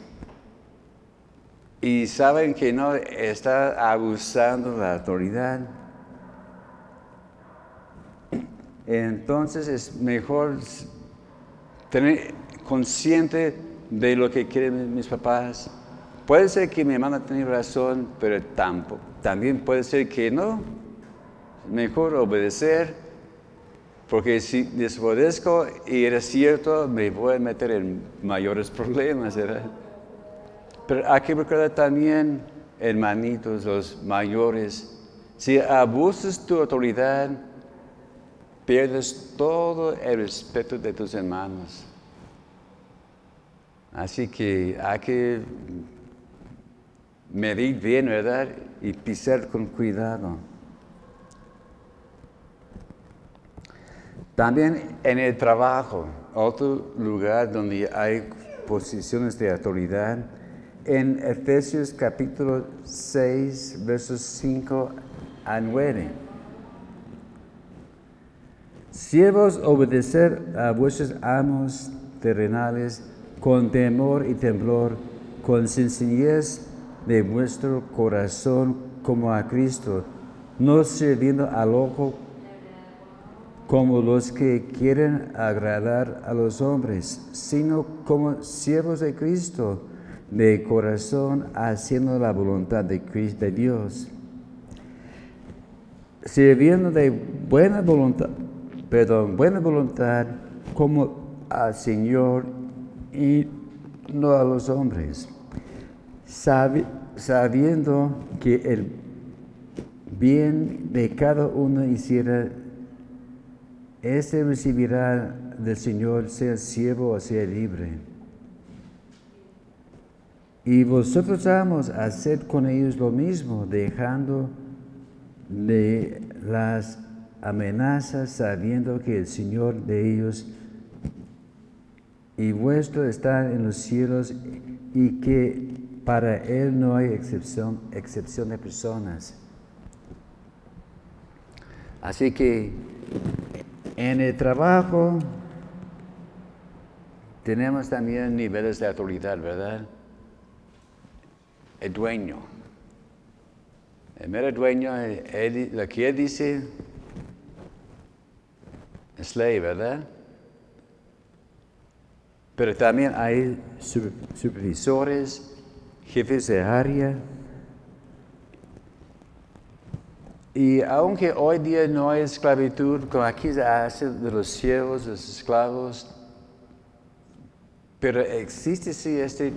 y saben que no está abusando la autoridad. Entonces es mejor tener consciente de lo que quieren mis papás. Puede ser que mi hermana tiene razón, pero tampoco, también puede ser que no. Mejor obedecer, porque si desobedezco y era cierto, me voy a meter en mayores problemas, ¿verdad? Pero hay que recordar también, hermanitos, los mayores, si abusas tu autoridad, pierdes todo el respeto de tus hermanos. Así que hay que medir bien, ¿verdad? Y pisar con cuidado. También en el trabajo, otro lugar donde hay posiciones de autoridad, en Efesios capítulo 6, versos 5 a 9. Siervos, obedecer a vuestros amos terrenales con temor y temblor, con sencillez de vuestro corazón como a Cristo, no sirviendo al ojo como los que quieren agradar a los hombres, sino como siervos de Cristo de corazón haciendo la voluntad de, Cristo, de Dios, sirviendo de buena voluntad, perdón, buena voluntad como al Señor y no a los hombres, sabiendo que el bien de cada uno hiciera, ese recibirá del Señor, sea siervo o sea libre. Y vosotros vamos a hacer con ellos lo mismo, dejando de las amenazas, sabiendo que el Señor de ellos y vuestro está en los cielos y que para Él no hay excepción, excepción de personas. Así que en el trabajo tenemos también niveles de autoridad, ¿verdad? el dueño. El mero dueño, lo que él dice, es ley, ¿verdad? Pero también hay supervisores, jefes de área. Y aunque hoy día no hay esclavitud, como aquí se hace de los siervos, de los esclavos, pero existe sí este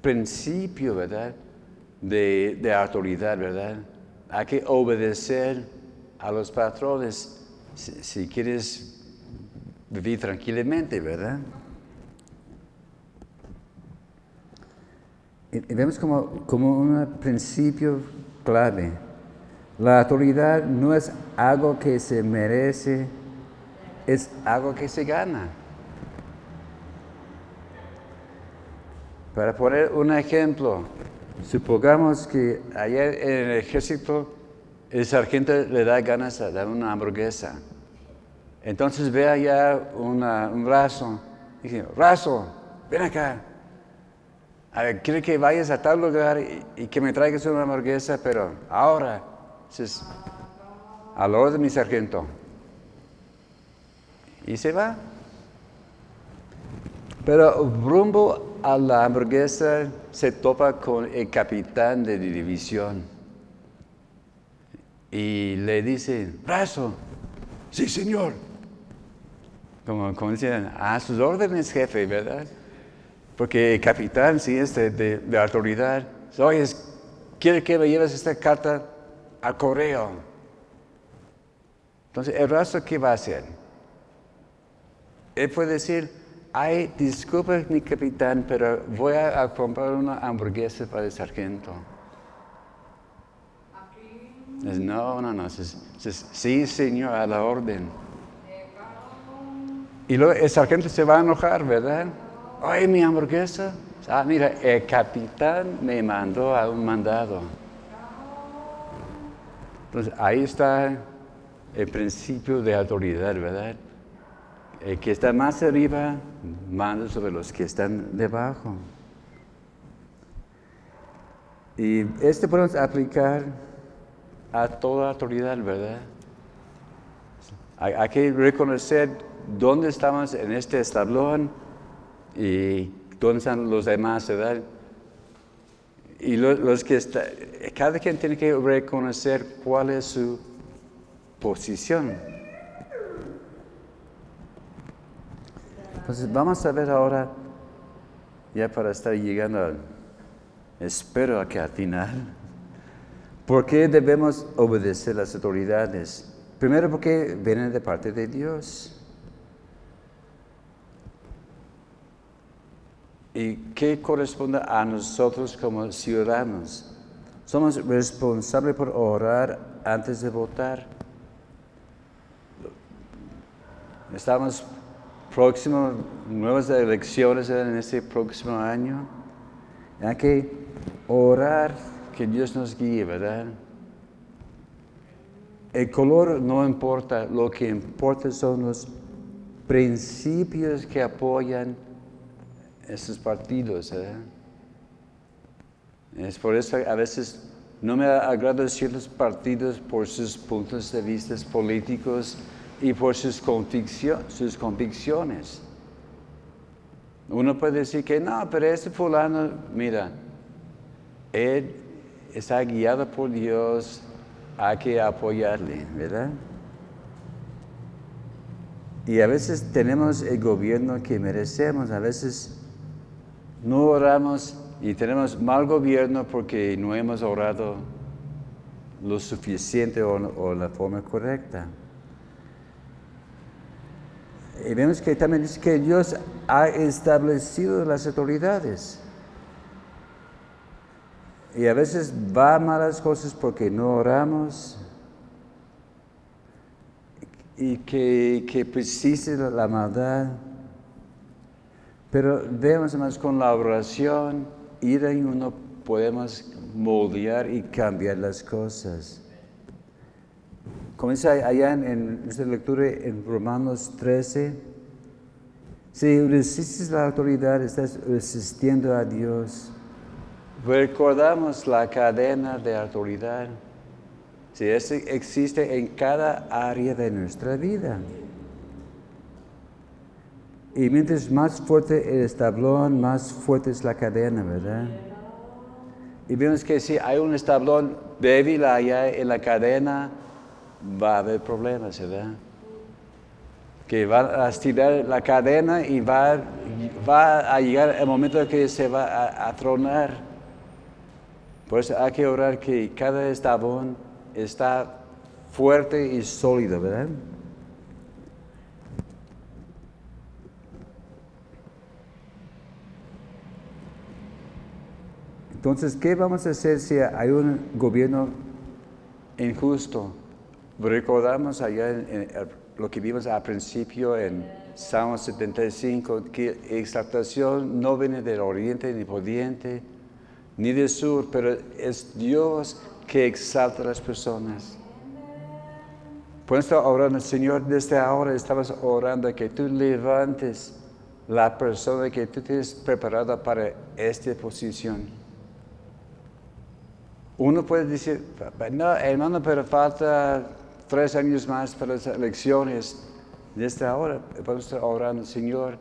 principio, ¿verdad? De, autoridad, ¿verdad? Hay que obedecer a los patrones si, quieres vivir tranquilamente, ¿verdad? Vemos como, como un principio clave. La autoridad no es algo que se merece, es algo que se gana. Para poner un ejemplo, supongamos que ayer en el ejército el sargento le da ganas de dar una hamburguesa. Entonces ve allá un raso y dice, raso, ven acá. A ver, quiere que vayas a tal lugar y, que me traigas una hamburguesa, pero ahora, es a lo de mi sargento. Y se va. Pero rumbo a la hamburguesa se topa con el capitán de división y le dice, brazo, sí señor. Como, como dicen, a sus órdenes, jefe, ¿verdad? Porque el capitán sí es de, autoridad. Oye, quiere que me lleves esta carta al correo. Entonces, ¿el brazo qué va a hacer? Él puede decir, ay, disculpe mi capitán, pero voy a, comprar una hamburguesa para el sargento. No, no, no. sí, señor, a la orden. Y luego el sargento se va a enojar, ¿verdad? Ay, mi hamburguesa. Ah, mira, el capitán me mandó a un mandado. Entonces, ahí está el principio de autoridad, ¿verdad? El que está más arriba manda sobre los que están debajo. Y este podemos aplicar a toda autoridad, ¿verdad? Hay, hay que reconocer dónde estamos en este establón y dónde están los demás, ¿verdad? Y lo- los que está, cada quien tiene que reconocer cuál es su posición. Entonces vamos a ver ahora, ya para estar llegando, espero que al final, ¿por qué debemos obedecer las autoridades? Primero porque vienen de parte de Dios. ¿Y qué corresponde a nosotros como ciudadanos? Somos responsables por orar antes de votar. Estamos próximos, nuevas elecciones en este próximo año. Hay que orar que Dios nos guíe, ¿verdad? El color no importa, lo que importa son los principios que apoyan esos partidos. ¿eh? Es por eso a veces no me agradan ciertos partidos por sus puntos de vista políticos y por sus, sus convicciones. Uno puede decir que no, pero este fulano, mira, él está guiado por Dios, hay que apoyarle, ¿verdad? Y a veces tenemos el gobierno que merecemos, a veces no oramos y tenemos mal gobierno porque no hemos orado lo suficiente o, o la forma correcta. Y vemos que también dice que Dios ha establecido las autoridades. Y a veces va malas cosas porque no oramos y que, que la maldad. Pero vemos más con la oración, ir en uno podemos moldear y cambiar las cosas. Comienza allá en, en nuestra lectura en Romanos 13. Si resistes la autoridad, estás resistiendo a Dios. Recordamos la cadena de autoridad. Si ese existe en cada área de nuestra vida. Y mientras más fuerte el establón, más fuerte es la cadena, ¿verdad? Y vemos que si hay un establón débil allá en la cadena, va a haber problemas, ¿verdad? Que va a estirar la cadena y va, va a llegar el momento que se va a, a tronar. Por eso hay que orar que cada eslabón está fuerte y sólido, ¿verdad? Entonces, ¿qué vamos a hacer si hay un gobierno injusto? Recordamos allá en, lo que vimos al principio en Salmo 75, que exaltación no viene del oriente ni poniente, ni del sur, pero es Dios que exalta a las personas. Por eso orando, Señor, desde ahora estamos orando que tú levantes la persona que tú tienes preparada para esta posición. Uno puede decir, no, hermano, pero falta tres años más para las elecciones. Desde ahora podemos estar orando, Señor,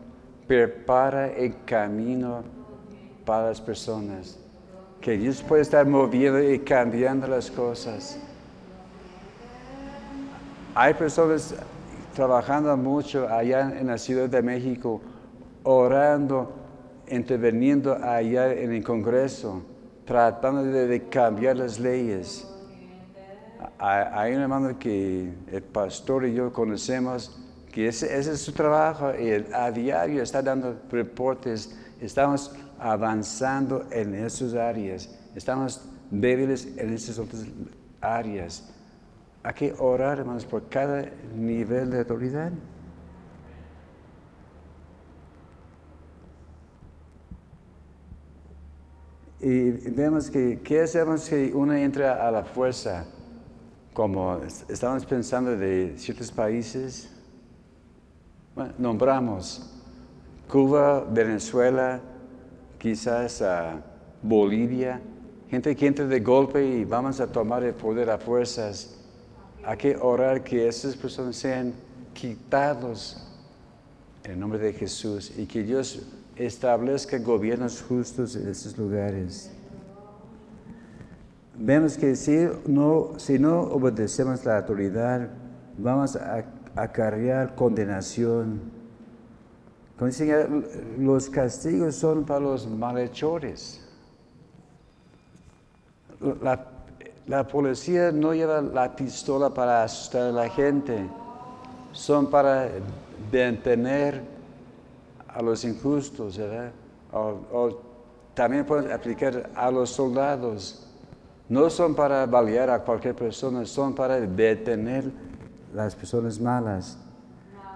prepara el camino para las personas. Que Dios puede estar moviendo y cambiando las cosas. Hay personas trabajando mucho allá en la Ciudad de México, orando, interviniendo allá en el Congreso, tratando de, cambiar las leyes. Hay, un hermano que el pastor y yo conocemos, que ese, es su trabajo y a diario está dando reportes. Estamos avanzando en esas áreas, estamos débiles en esas otras áreas. Hay que orar, hermanos, por cada nivel de autoridad. Y vemos que, ¿qué hacemos si uno entra a la fuerza? Como es- estamos pensando de ciertos países, bueno, nombramos Cuba, Venezuela, quizás ah, Bolivia, gente que entra de golpe y vamos a tomar el poder a fuerzas. Hay que orar que esas personas sean quitados en el nombre de Jesús y que Dios establezca gobiernos justos en esos lugares. Vemos que si no, obedecemos la autoridad, vamos a acarrear condenación. los castigos son para los malhechores. La, la policía no lleva la pistola para asustar a la gente, son para detener a los injustos, ¿verdad? O, también pueden aplicar a los soldados. No son para balear a cualquier persona, son para detener las personas malas.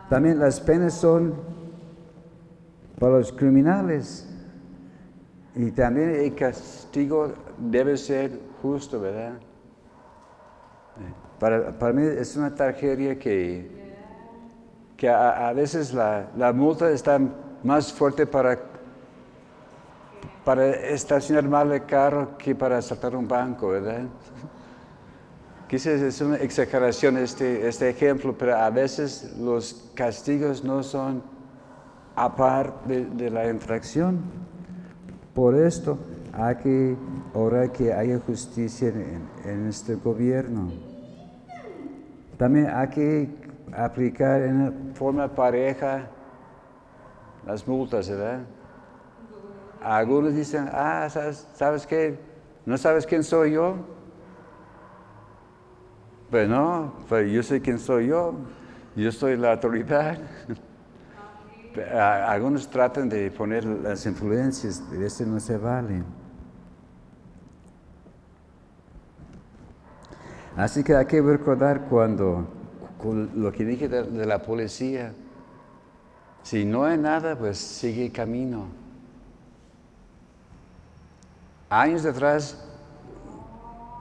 También las penas son para los criminales. Y también el castigo debe ser justo, ¿verdad? Para, para mí es una tragedia que, que a, veces la, la, multa está más fuerte para, para estacionar mal el carro que para saltar un banco, ¿verdad? Quizás es una exageración este, este ejemplo, pero a veces los castigos no son a par de la infracción. Por esto hay que orar que haya justicia en, este gobierno. También hay que aplicar en forma pareja las multas, ¿verdad? Algunos dicen, ah, ¿sabes, ¿sabes qué? ¿No sabes quién soy yo? Pues no, pues yo sé quién soy yo, yo soy la autoridad. Algunos tratan de poner las influencias, de este no se vale. Así que hay que recordar cuando, lo que dije de, la policía, si no hay nada, pues sigue camino. Años atrás,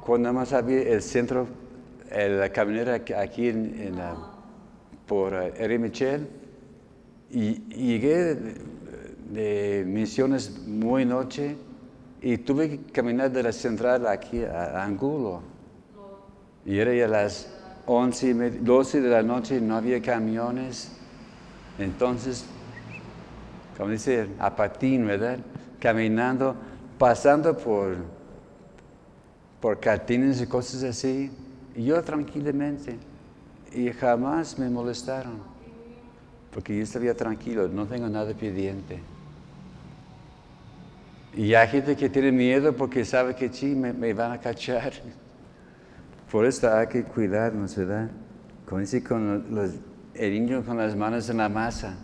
cuando más había el centro, la camionera aquí en, por eh, R. Michel, y, llegué de, misiones muy noche y tuve que caminar de la central aquí a, Angulo. Y era ya las 11, 12 de la noche, no había camiones. Entonces, como dice, a patín, ¿verdad? Caminando, pasando por, por cartines y cosas así. Yo tranquilamente. Y jamás me molestaron porque yo estaría tranquilo, no tengo nada pendiente. Y hay gente que tiene miedo porque sabe que sí, me, van a cachar. Por eso hay que cuidarnos, ¿verdad? Como dice con los, el niño con las manos en la masa.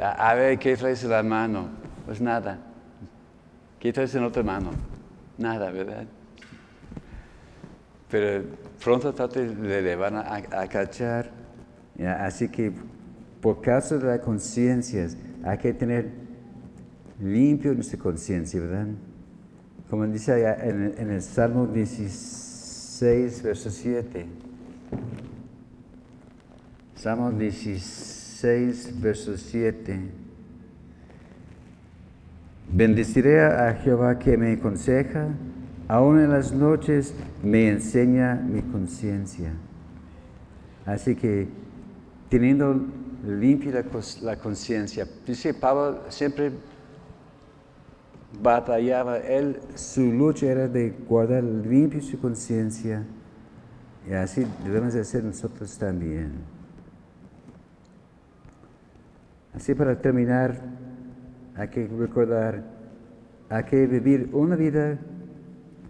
a ver, ¿qué traes en la mano? Pues nada. ¿Qué traes en otra mano? Nada, ¿verdad? Pero pronto le van a, cachar. Así que por causa de la conciencia hay que tener limpio nuestra conciencia, ¿verdad? Como dice allá en, en, el Salmo 16, verso 7. Salmo 16, verso 7. Bendeciré a Jehová que me aconseja Aún en las noches me enseña mi conciencia. Así que teniendo limpia la, conciencia, dice Pablo siempre batallaba, él, su lucha era de guardar limpia su conciencia y así debemos hacer nosotros también. Así para terminar, hay que recordar, hay que vivir una vida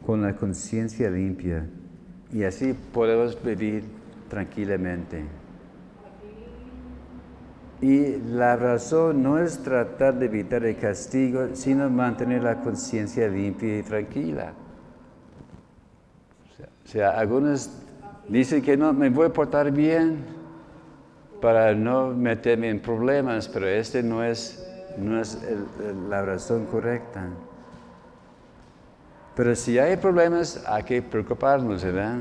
con la conciencia limpia y así podemos vivir tranquilamente. Y la razón no es tratar de evitar el castigo, sino mantener la conciencia limpia y tranquila. O sea, algunos dicen que no, me voy a portar bien para no meterme en problemas, pero este no es, no es la razón correcta. Pero si hay problemas, hay que preocuparnos, ¿verdad?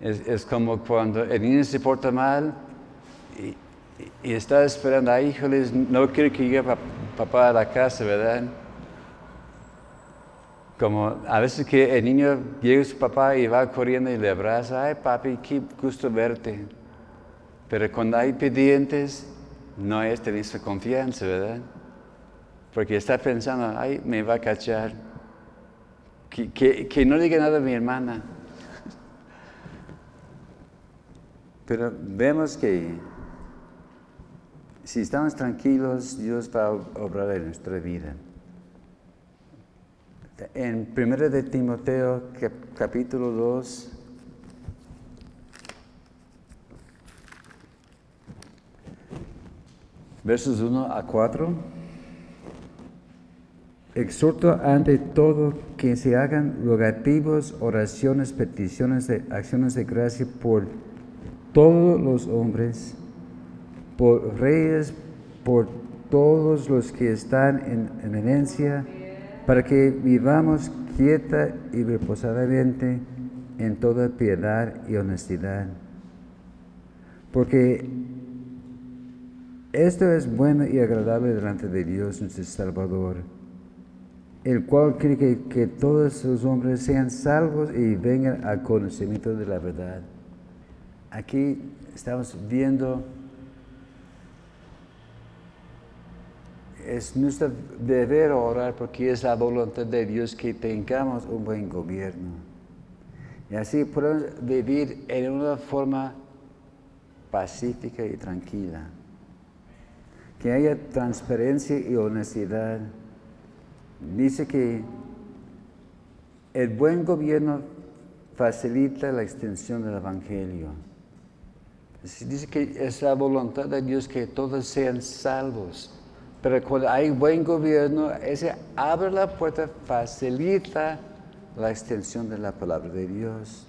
Es, como cuando el niño se porta mal y, está esperando, ay, híjoles, no quiero que llegue papá a la casa, ¿verdad? Como a veces que el niño llega a su papá y va corriendo y le abraza, ay papi, qué gusto verte. Pero cuando hay pendientes, no es tener confianza, ¿verdad? Porque está pensando, ay, me va a cachar. Que, que no diga nada a mi hermana. Pero vemos que si estamos tranquilos, Dios va a obrar en nuestra vida. En 1 de Timoteo capítulo 2, versos 1 a 4, exhorto ante todo que se hagan rogativos, oraciones, peticiones acciones de gracia por todos los hombres, por reyes, por todos los que están en eminencia, para que vivamos quieta y reposadamente en toda piedad y honestidad. Porque esto es bueno y agradable delante de Dios nuestro Salvador, el cual quiere que, que todos los hombres sean salvos y vengan al conocimiento de la verdad. Aquí estamos viendo, es nuestro deber orar porque es la voluntad de Dios que tengamos un buen gobierno. Y así podemos vivir en una forma pacífica y tranquila. Que haya transparencia y honestidad. Dice que el buen gobierno facilita la extensión del Evangelio. Dice que es la voluntad de Dios que todos sean salvos. Pero cuando hay buen gobierno, ese abre la puerta, facilita la extensión de la palabra de Dios.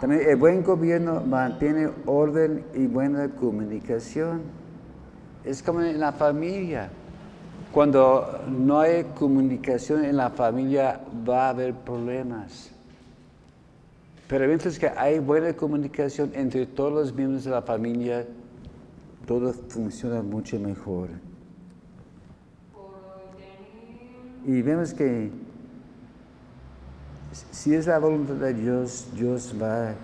También el buen gobierno mantiene orden y buena comunicación. Es como en la familia. Cuando no hay comunicación en la familia va a haber problemas. Pero mientras que hay buena comunicación entre todos los miembros de la familia, todo funciona mucho mejor. Y vemos que si es la voluntad de Dios, Dios va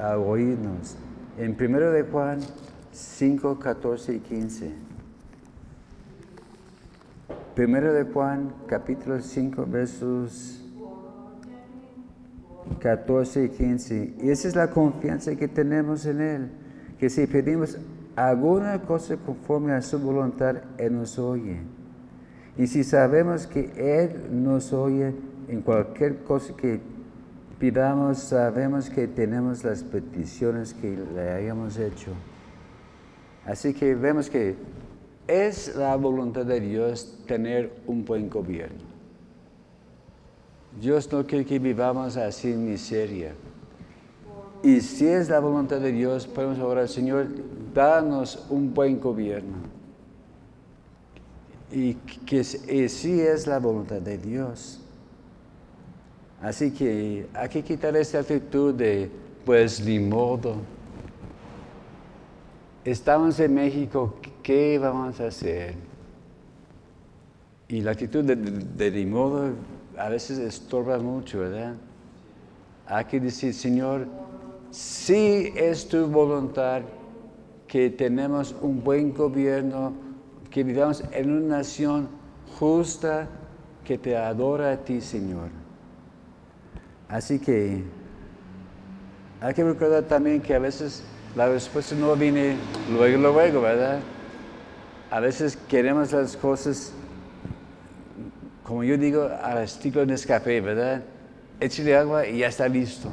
a, oírnos. En 1 de Juan 5, 14 y 15. 1 de Juan capítulo 5 versos 14 y 15. Y esa es la confianza que tenemos en Él, que si pedimos alguna cosa conforme a su voluntad, Él nos oye. Y si sabemos que Él nos oye en cualquier cosa que pidamos, sabemos que tenemos las peticiones que le hayamos hecho. Así que vemos que es la voluntad de Dios tener un buen gobierno. Dios no quiere que vivamos así en miseria. Y si es la voluntad de Dios, podemos orar, Señor, danos un buen gobierno. Y que si es la voluntad de Dios. Así que hay que quitar esa actitud de, pues, ni modo. Estamos en México, ¿qué vamos a hacer? Y la actitud de, de, ni modo a veces estorba mucho, ¿verdad? Hay que decir, Señor, si es tu voluntad que tenemos un buen gobierno, que vivamos en una nación justa que te adora a ti, Señor. Así que hay que recordar también que a veces la respuesta no viene luego, luego, ¿verdad? A veces queremos las cosas como yo digo, al estilo de Nescafé, ¿verdad? Échale agua y ya está listo.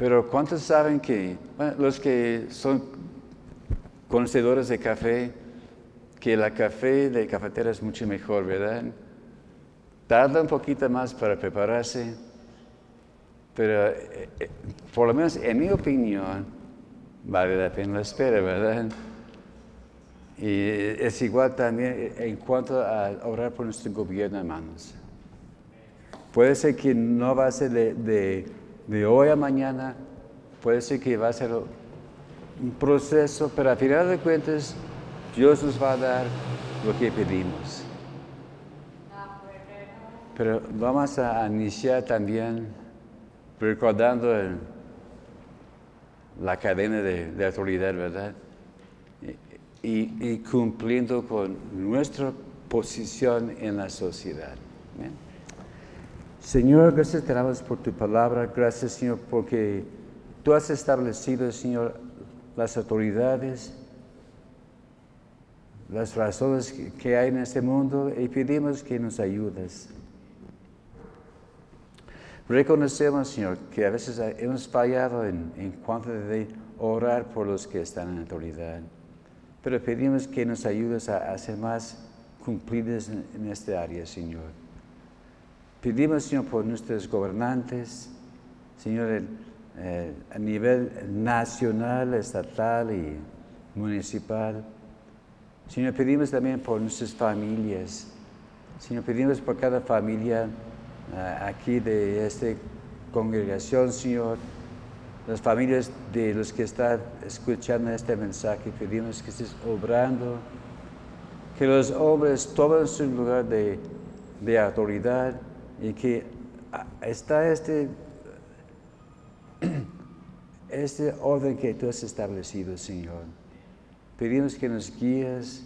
Pero ¿cuántos saben que, los que son conocedores de café, que la café de cafetera es mucho mejor, ¿verdad? Tarda un poquito más para prepararse, pero eh, eh, por lo menos en mi opinión, vale la pena la espera, ¿verdad? Y es igual también en cuanto a orar por nuestro gobierno, hermanos. Puede ser que no va a ser de, hoy a mañana, puede ser que va a ser un proceso, pero a final de cuentas Dios nos va a dar lo que pedimos. Pero vamos a iniciar también recordando la cadena de, de autoridad, ¿verdad? Y, y cumpliendo con nuestra posición en la sociedad. Amén. Señor, gracias te damos por tu palabra. Gracias, Señor, porque tú has establecido, Señor, las autoridades, las razones que- hay en este mundo y pedimos que nos ayudes. Reconocemos, Señor, que a veces hemos fallado en, en cuanto de orar por los que están en autoridad. Pero pedimos que nos ayudes a, ser más cumplidos en, en esta área, Señor. Pedimos, Señor, por nuestros gobernantes, Señor, eh, a nivel nacional, estatal y municipal. Señor, pedimos también por nuestras familias. Señor, pedimos por cada familia ah, aquí de esta congregación, Señor. Las familias de los que están escuchando este mensaje, pedimos que estés obrando, que los hombres tomen su lugar de autoridad y que ah, está este, este orden que tú has establecido, Señor. Pedimos que nos guíes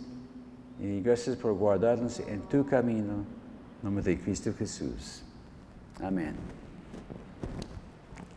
y gracias por guardarnos en tu camino. En nombre de Cristo Jesús. Amén.